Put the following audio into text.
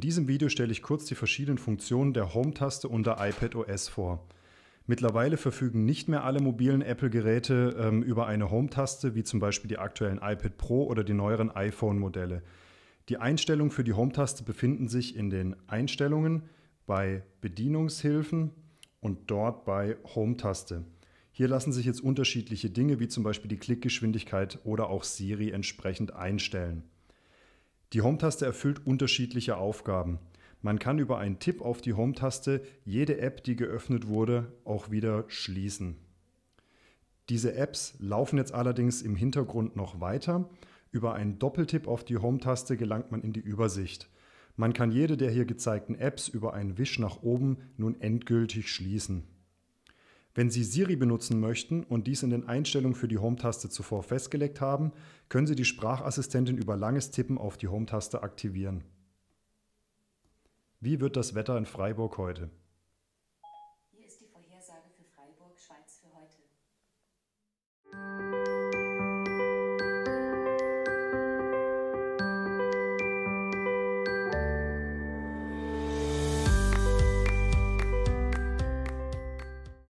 diesem Video stelle ich kurz die verschiedenen Funktionen der Home-Taste unter iPadOS vor. Mittlerweile verfügen nicht mehr alle mobilen Apple-Geräte ähm, über eine Home-Taste, wie zum Beispiel die aktuellen iPad Pro oder die neueren iPhone-Modelle. Die Einstellungen für die Home-Taste befinden sich in den Einstellungen bei Bedienungshilfen und dort bei Home-Taste. Hier lassen sich jetzt unterschiedliche Dinge wie zum Beispiel die Klickgeschwindigkeit oder auch Siri entsprechend einstellen. Die Home-Taste erfüllt unterschiedliche Aufgaben. Man kann über einen Tipp auf die Home-Taste jede App, die geöffnet wurde, auch wieder schließen. Diese Apps laufen jetzt allerdings im Hintergrund noch weiter. Über einen Doppeltipp auf die Home-Taste gelangt man in die Übersicht. Man kann jede der hier gezeigten Apps über einen Wisch nach oben nun endgültig schließen. Wenn Sie Siri benutzen möchten und dies in den Einstellungen für die Home-Taste zuvor festgelegt haben, können Sie die Sprachassistentin über langes Tippen auf die Home-Taste aktivieren. Wie wird das Wetter in Freiburg heute? Hier ist die Vorhersage für Freiburg, Schweiz für heute.